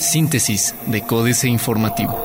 Síntesis de Códice Informativo.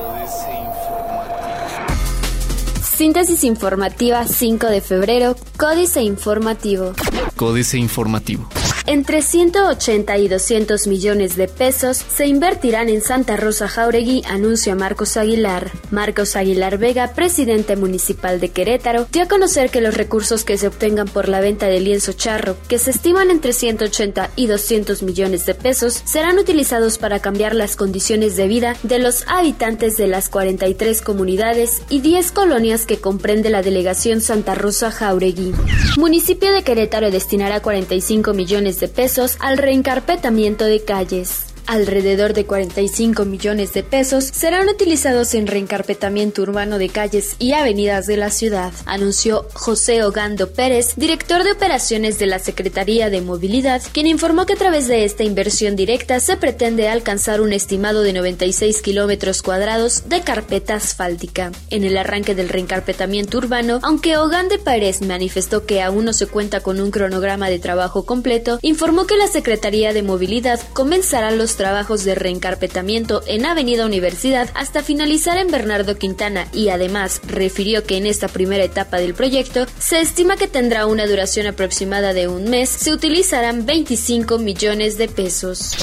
Síntesis informativa 5 de febrero, Códice Informativo. Códice Informativo. Entre 180 y 200 millones de pesos se invertirán en Santa Rosa Jauregui, anuncia Marcos Aguilar. Marcos Aguilar Vega, presidente municipal de Querétaro, dio a conocer que los recursos que se obtengan por la venta de lienzo charro, que se estiman entre 180 y 200 millones de pesos, serán utilizados para cambiar las condiciones de vida de los habitantes de las 43 comunidades y 10 colonias que comprende la delegación Santa Rosa Jauregui. Municipio de Querétaro destinará 45 millones de pesos al reencarpetamiento de calles. Alrededor de 45 millones de pesos serán utilizados en reencarpetamiento urbano de calles y avenidas de la ciudad, anunció José Ogando Pérez, director de operaciones de la Secretaría de Movilidad, quien informó que a través de esta inversión directa se pretende alcanzar un estimado de 96 kilómetros cuadrados de carpeta asfáltica. En el arranque del reencarpetamiento urbano, aunque Ogando Pérez manifestó que aún no se cuenta con un cronograma de trabajo completo, informó que la Secretaría de Movilidad comenzará los trabajos de reencarpetamiento en Avenida Universidad hasta finalizar en Bernardo Quintana y además refirió que en esta primera etapa del proyecto se estima que tendrá una duración aproximada de un mes, se utilizarán 25 millones de pesos.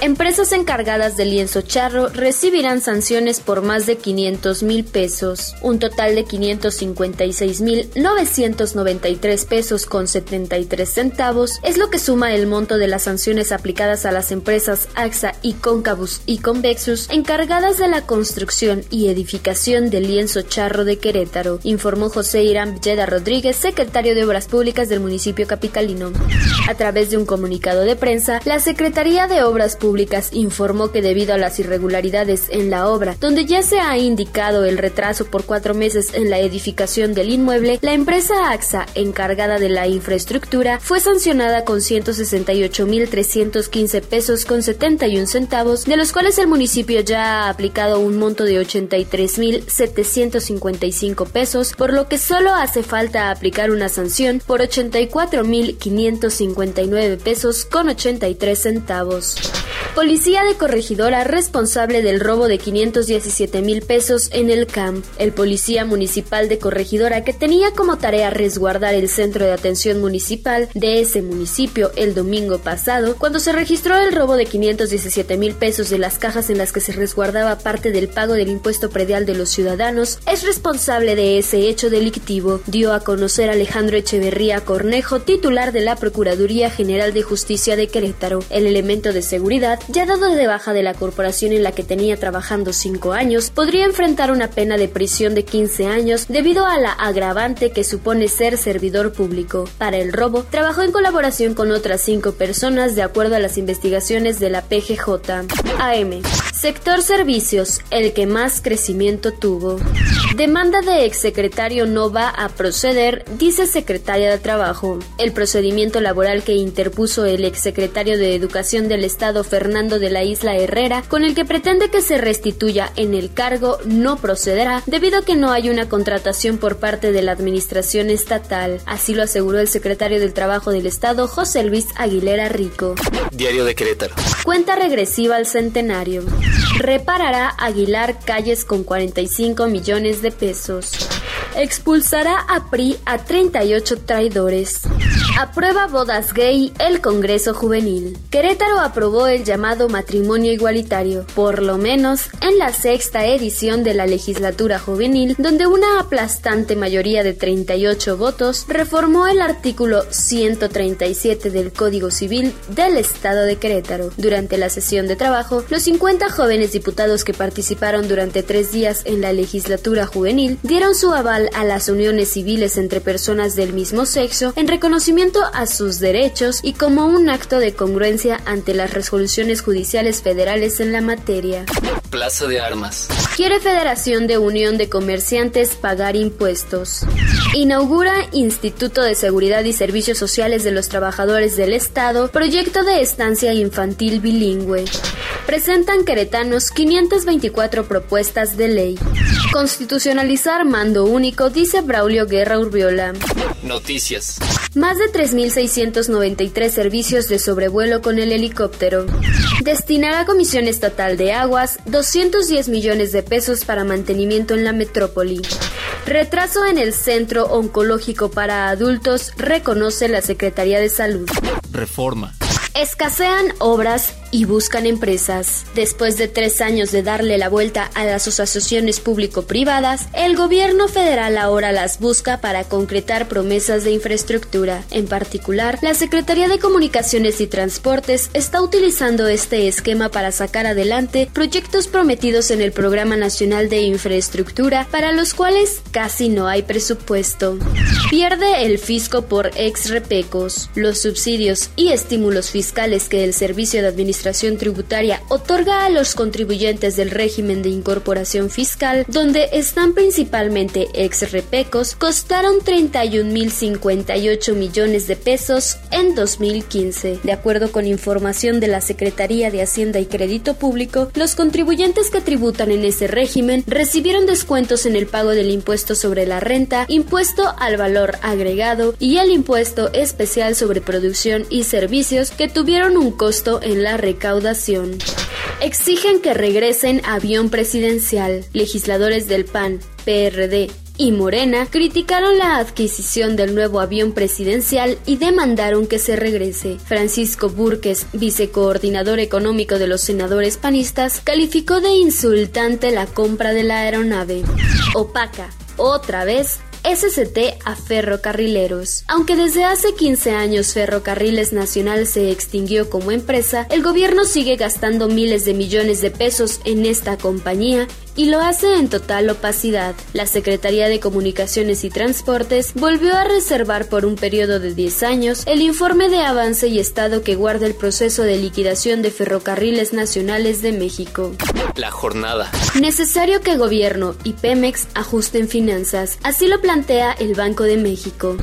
Empresas encargadas de lienzo charro recibirán sanciones por más de 500 mil pesos. Un total de 556 mil 993 pesos con 73 centavos es lo que suma el monto de las sanciones aplicadas a las empresas Y Concabus y Convexus encargadas de la construcción y edificación del lienzo charro de Querétaro, informó José Irán Villeda Rodríguez, secretario de Obras Públicas del municipio capitalino. A través de un comunicado de prensa, la Secretaría de Obras Públicas informó que debido a las irregularidades en la obra, donde ya se ha indicado el retraso por cuatro meses en la edificación del inmueble, la empresa AXA, encargada de la infraestructura, fue sancionada con 168.315 pesos con 71 centavos, de los cuales el municipio ya ha aplicado un monto de 83.755 pesos, por lo que solo hace falta aplicar una sanción por 84.559 pesos con 83 centavos. Policía de Corregidora responsable del robo de 517 mil pesos en el CAMP. El policía municipal de Corregidora que tenía como tarea resguardar el centro de atención municipal de ese municipio el domingo pasado, cuando se registró el robo de 517 mil pesos de las cajas en las que se resguardaba parte del pago del impuesto predial de los ciudadanos, es responsable de ese hecho delictivo, dio a conocer Alejandro Echeverría Cornejo, titular de la Procuraduría General de Justicia de Querétaro. El elemento de seguridad ya dado de baja de la corporación en la que tenía trabajando cinco años, podría enfrentar una pena de prisión de 15 años debido a la agravante que supone ser servidor público. Para el robo, trabajó en colaboración con otras cinco personas de acuerdo a las investigaciones de la PGJ. AM. Sector servicios, el que más crecimiento tuvo. Demanda de exsecretario no va a proceder, dice secretaria de Trabajo. El procedimiento laboral que interpuso el exsecretario de Educación del Estado Fernando de la Isla Herrera, con el que pretende que se restituya en el cargo, no procederá debido a que no hay una contratación por parte de la Administración Estatal. Así lo aseguró el secretario del Trabajo del Estado, José Luis Aguilera Rico. Diario de Querétaro. Cuenta regresiva al centenario. Reparará Aguilar calles con 45 millones de pesos. Expulsará a PRI a 38 traidores. Aprueba bodas gay el Congreso Juvenil. Querétaro aprobó el llamado matrimonio igualitario, por lo menos en la sexta edición de la legislatura juvenil, donde una aplastante mayoría de 38 votos reformó el artículo 137 del Código Civil del Estado de Querétaro. Durante la sesión de trabajo, los 50 jóvenes diputados que participaron durante tres días en la legislatura juvenil dieron su aval a las uniones civiles entre personas del mismo sexo en reconocimiento a sus derechos y como un acto de congruencia ante las resoluciones judiciales federales en la materia. Plaza de Armas. Quiere Federación de Unión de Comerciantes pagar impuestos. Inaugura Instituto de Seguridad y Servicios Sociales de los Trabajadores del Estado, proyecto de estancia infantil bilingüe. Presentan queretanos 524 propuestas de ley. Constitucionalizar mando único, dice Braulio Guerra Urbiola. Noticias. Más de 3.693 servicios de sobrevuelo con el helicóptero. Destinará a Comisión Estatal de Aguas 210 millones de pesos para mantenimiento en la metrópoli. Retraso en el Centro Oncológico para Adultos reconoce la Secretaría de Salud. Reforma. Escasean obras y buscan empresas. Después de tres años de darle la vuelta a las asociaciones público-privadas, el gobierno federal ahora las busca para concretar promesas de infraestructura. En particular, la Secretaría de Comunicaciones y Transportes está utilizando este esquema para sacar adelante proyectos prometidos en el Programa Nacional de Infraestructura, para los cuales casi no hay presupuesto. Pierde el fisco por ex repecos. Los subsidios y estímulos fiscales que el Servicio de Administración Tributaria otorga a los contribuyentes del régimen de incorporación fiscal, donde están principalmente ex repecos, costaron 31.058 millones de pesos en 2015. De acuerdo con información de la Secretaría de Hacienda y Crédito Público, los contribuyentes que tributan en ese régimen recibieron descuentos en el pago del impuesto sobre la renta, impuesto al valor agregado y el impuesto especial sobre producción y servicios que tuvieron un costo en la recaudación. Exigen que regresen avión presidencial. Legisladores del PAN, PRD y Morena criticaron la adquisición del nuevo avión presidencial y demandaron que se regrese. Francisco Burques, vicecoordinador económico de los senadores panistas, calificó de insultante la compra de la aeronave. Opaca, otra vez, SCT a ferrocarrileros. Aunque desde hace 15 años Ferrocarriles Nacional se extinguió como empresa, el gobierno sigue gastando miles de millones de pesos en esta compañía y lo hace en total opacidad. La Secretaría de Comunicaciones y Transportes volvió a reservar por un periodo de 10 años el informe de avance y estado que guarda el proceso de liquidación de ferrocarriles nacionales de México. La jornada. Necesario que gobierno y Pemex ajusten finanzas, así lo plantea el Banco de México.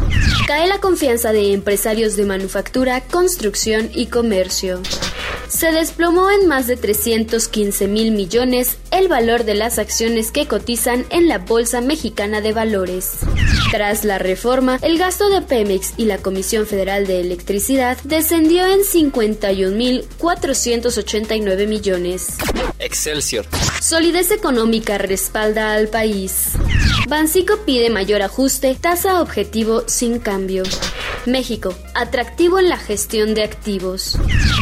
Cae la confianza de empresarios de manufactura, construcción y comercio se desplomó en más de 315 mil millones el valor de las acciones que cotizan en la Bolsa Mexicana de Valores. Tras la reforma, el gasto de Pemex y la Comisión Federal de Electricidad descendió en 51.489 millones. Excelsior. Solidez económica respalda al país. Bancico pide mayor ajuste, tasa objetivo sin cambio. México, atractivo en la gestión de activos.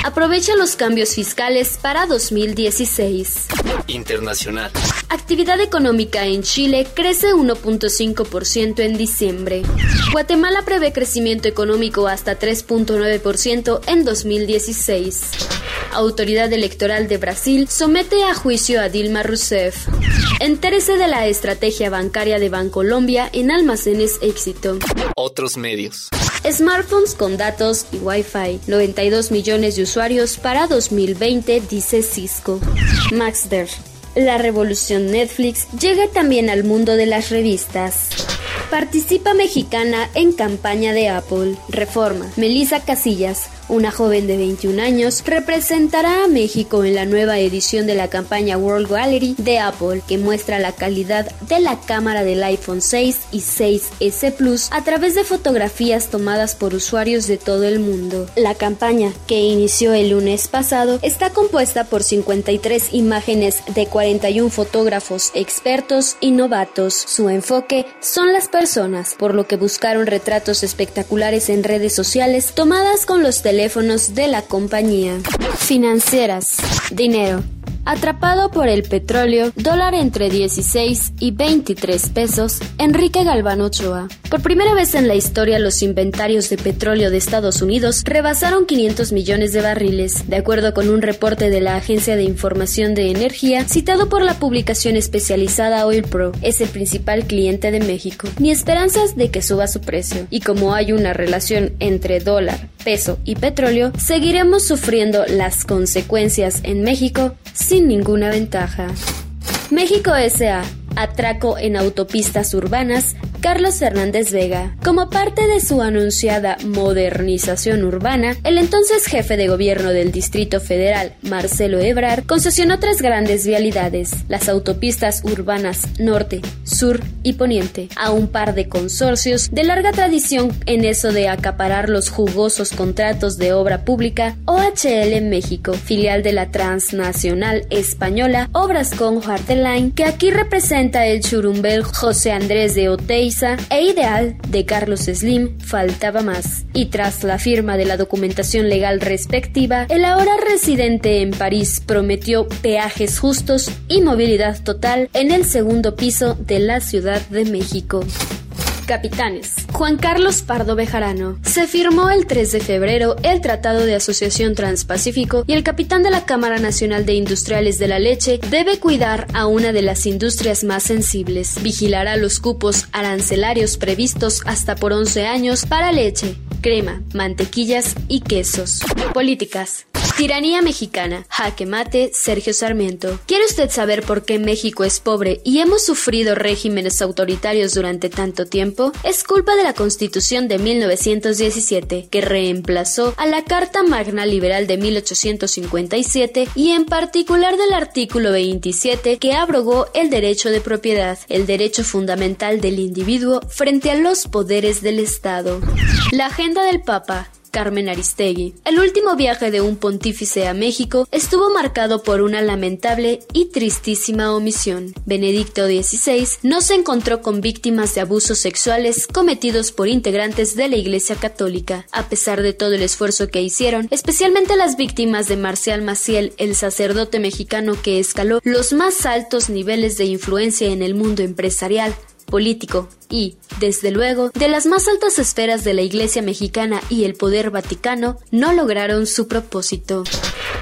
Aprovecha los cambios fiscales para 2016. Internacional. Actividad económica en Chile crece 1.5% en diciembre. Guatemala prevé crecimiento económico hasta 3.9% en 2016. Autoridad Electoral de Brasil somete a juicio a Dilma Rousseff. Entérese de la estrategia bancaria de Bancolombia en almacenes éxito. Otros medios. Smartphones con datos y Wi-Fi. 92 millones de usuarios para 2020, dice Cisco. Maxder. La revolución Netflix llega también al mundo de las revistas. Participa mexicana en campaña de Apple. Reforma. Melissa Casillas, una joven de 21 años, representará a México en la nueva edición de la campaña World Gallery de Apple, que muestra la calidad de la cámara del iPhone 6 y 6S Plus a través de fotografías tomadas por usuarios de todo el mundo. La campaña, que inició el lunes pasado, está compuesta por 53 imágenes de 41 fotógrafos expertos y novatos. Su enfoque son las personas, por lo que buscaron retratos espectaculares en redes sociales tomadas con los teléfonos teléfonos de la compañía. Financieras. Dinero. Atrapado por el petróleo, dólar entre 16 y 23 pesos, Enrique Galván Ochoa. Por primera vez en la historia, los inventarios de petróleo de Estados Unidos rebasaron 500 millones de barriles, de acuerdo con un reporte de la Agencia de Información de Energía citado por la publicación especializada Oil Pro. Es el principal cliente de México, ni esperanzas de que suba su precio. Y como hay una relación entre dólar, peso y petróleo, seguiremos sufriendo las consecuencias en México sin ninguna ventaja. México S.A. Atraco en autopistas urbanas Carlos Hernández Vega. Como parte de su anunciada modernización urbana, el entonces jefe de gobierno del Distrito Federal, Marcelo Ebrard, concesionó tres grandes vialidades, las autopistas urbanas norte, sur y poniente, a un par de consorcios de larga tradición en eso de acaparar los jugosos contratos de obra pública, OHL México, filial de la transnacional española Obras con Line, que aquí representa el churumbel José Andrés de Oteiza e Ideal de Carlos Slim, faltaba más. Y tras la firma de la documentación legal respectiva, el ahora residente en París prometió peajes justos y movilidad total en el segundo piso de la Ciudad de México. Capitanes. Juan Carlos Pardo Bejarano. Se firmó el 3 de febrero el Tratado de Asociación Transpacífico y el capitán de la Cámara Nacional de Industriales de la Leche debe cuidar a una de las industrias más sensibles. Vigilará los cupos arancelarios previstos hasta por 11 años para leche, crema, mantequillas y quesos. Políticas. Tiranía mexicana. Jaque mate, Sergio Sarmiento. ¿Quiere usted saber por qué México es pobre y hemos sufrido regímenes autoritarios durante tanto tiempo? Es culpa de la Constitución de 1917, que reemplazó a la Carta Magna Liberal de 1857 y en particular del artículo 27 que abrogó el derecho de propiedad, el derecho fundamental del individuo frente a los poderes del Estado. La agenda del Papa Carmen Aristegui. El último viaje de un pontífice a México estuvo marcado por una lamentable y tristísima omisión. Benedicto XVI no se encontró con víctimas de abusos sexuales cometidos por integrantes de la Iglesia Católica, a pesar de todo el esfuerzo que hicieron, especialmente las víctimas de Marcial Maciel, el sacerdote mexicano que escaló los más altos niveles de influencia en el mundo empresarial, político y, desde luego, de las más altas esferas de la Iglesia mexicana y el poder vaticano, no lograron su propósito.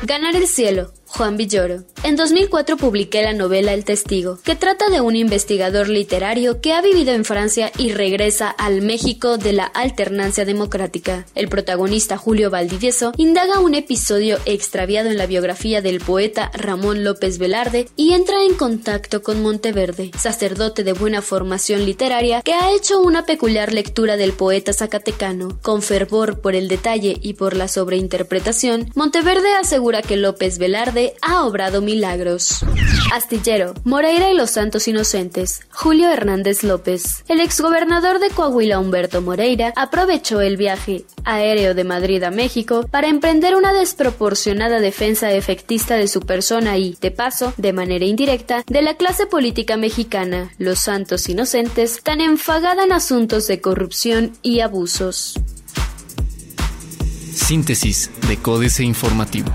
Ganar el cielo, Juan Villoro. En 2004 publiqué la novela El Testigo, que trata de un investigador literario que ha vivido en Francia y regresa al México de la alternancia democrática. El protagonista Julio Valdivieso indaga un episodio extraviado en la biografía del poeta Ramón López Velarde y entra en contacto con Monteverde, sacerdote de buena formación literaria que ha hecho una peculiar lectura del poeta zacatecano. Con fervor por el detalle y por la sobreinterpretación, Monteverde asegura que López Velarde ha obrado milagros. Astillero, Moreira y los Santos Inocentes, Julio Hernández López. El exgobernador de Coahuila Humberto Moreira aprovechó el viaje aéreo de Madrid a México para emprender una desproporcionada defensa efectista de su persona y, de paso, de manera indirecta, de la clase política mexicana, los Santos Inocentes, tan enfagada en asuntos de corrupción y abusos. Síntesis de Códice Informativo.